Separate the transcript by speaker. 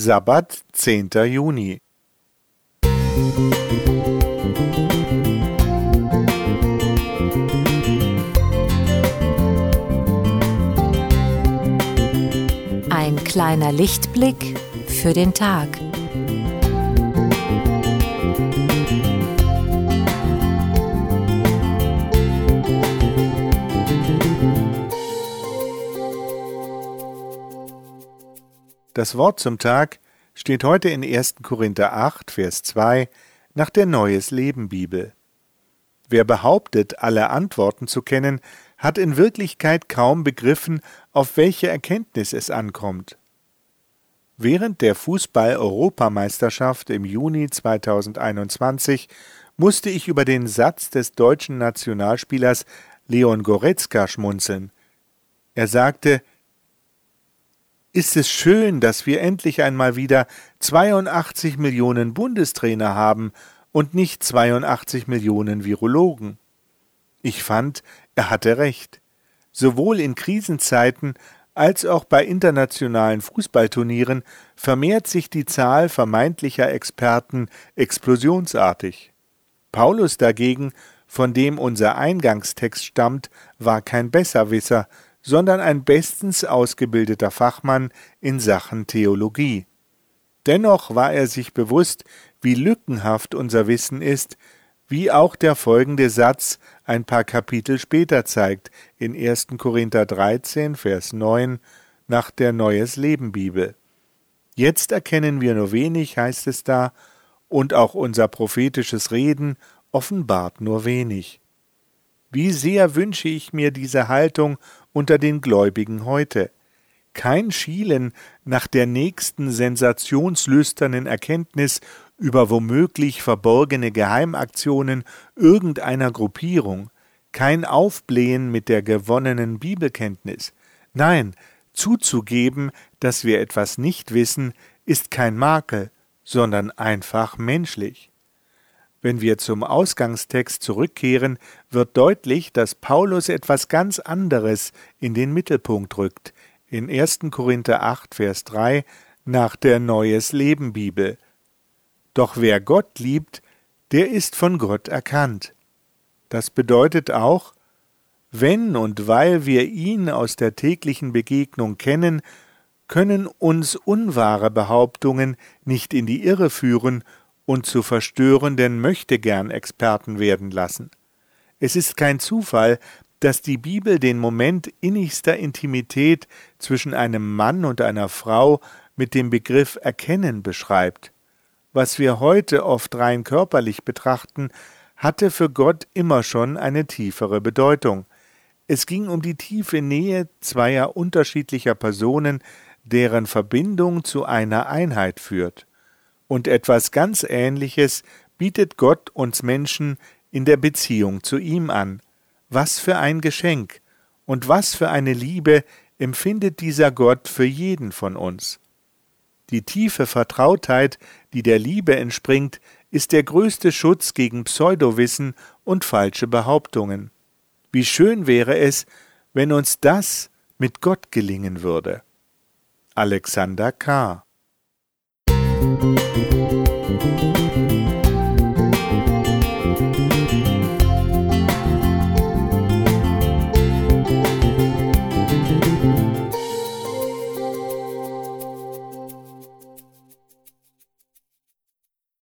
Speaker 1: Sabbat, 10. Juni.
Speaker 2: Ein kleiner Lichtblick für den Tag.
Speaker 1: Das Wort zum Tag steht heute in 1. Korinther 8, Vers 2 nach der Neues Leben Bibel. Wer behauptet, alle Antworten zu kennen, hat in Wirklichkeit kaum begriffen, auf welche Erkenntnis es ankommt. Während der Fußball-Europameisterschaft im Juni 2021 musste ich über den Satz des deutschen Nationalspielers Leon Goretzka schmunzeln. Er sagte, ist es schön, dass wir endlich einmal wieder 82 Millionen Bundestrainer haben und nicht 82 Millionen Virologen. Ich fand, er hatte recht. Sowohl in Krisenzeiten als auch bei internationalen Fußballturnieren vermehrt sich die Zahl vermeintlicher Experten explosionsartig. Paulus dagegen, von dem unser Eingangstext stammt, war kein Besserwisser, sondern ein bestens ausgebildeter Fachmann in Sachen Theologie. Dennoch war er sich bewusst, wie lückenhaft unser Wissen ist, wie auch der folgende Satz ein paar Kapitel später zeigt, in 1. Korinther 13, Vers 9 nach der Neues Leben Bibel. Jetzt erkennen wir nur wenig, heißt es da, und auch unser prophetisches Reden offenbart nur wenig. Wie sehr wünsche ich mir diese Haltung unter den Gläubigen heute. Kein Schielen nach der nächsten sensationslüsternen Erkenntnis über womöglich verborgene Geheimaktionen irgendeiner Gruppierung, kein Aufblähen mit der gewonnenen Bibelkenntnis. Nein, zuzugeben, dass wir etwas nicht wissen, ist kein Makel, sondern einfach menschlich. Wenn wir zum Ausgangstext zurückkehren, wird deutlich, dass Paulus etwas ganz anderes in den Mittelpunkt rückt. In 1. Korinther 8, Vers 3 nach der Neues Leben Bibel. Doch wer Gott liebt, der ist von Gott erkannt. Das bedeutet auch, wenn und weil wir ihn aus der täglichen Begegnung kennen, können uns unwahre Behauptungen nicht in die Irre führen und zu verstörenden Möchtegern-Experten werden lassen. Es ist kein Zufall, dass die Bibel den Moment innigster Intimität zwischen einem Mann und einer Frau mit dem Begriff Erkennen beschreibt. Was wir heute oft rein körperlich betrachten, hatte für Gott immer schon eine tiefere Bedeutung. Es ging um die tiefe Nähe zweier unterschiedlicher Personen, deren Verbindung zu einer Einheit führt. Und etwas ganz Ähnliches bietet Gott uns Menschen in der Beziehung zu ihm an. Was für ein Geschenk und was für eine Liebe empfindet dieser Gott für jeden von uns. Die tiefe Vertrautheit, die der Liebe entspringt, ist der größte Schutz gegen Pseudowissen und falsche Behauptungen. Wie schön wäre es, wenn uns das mit Gott gelingen würde. Alexander K. Thank you.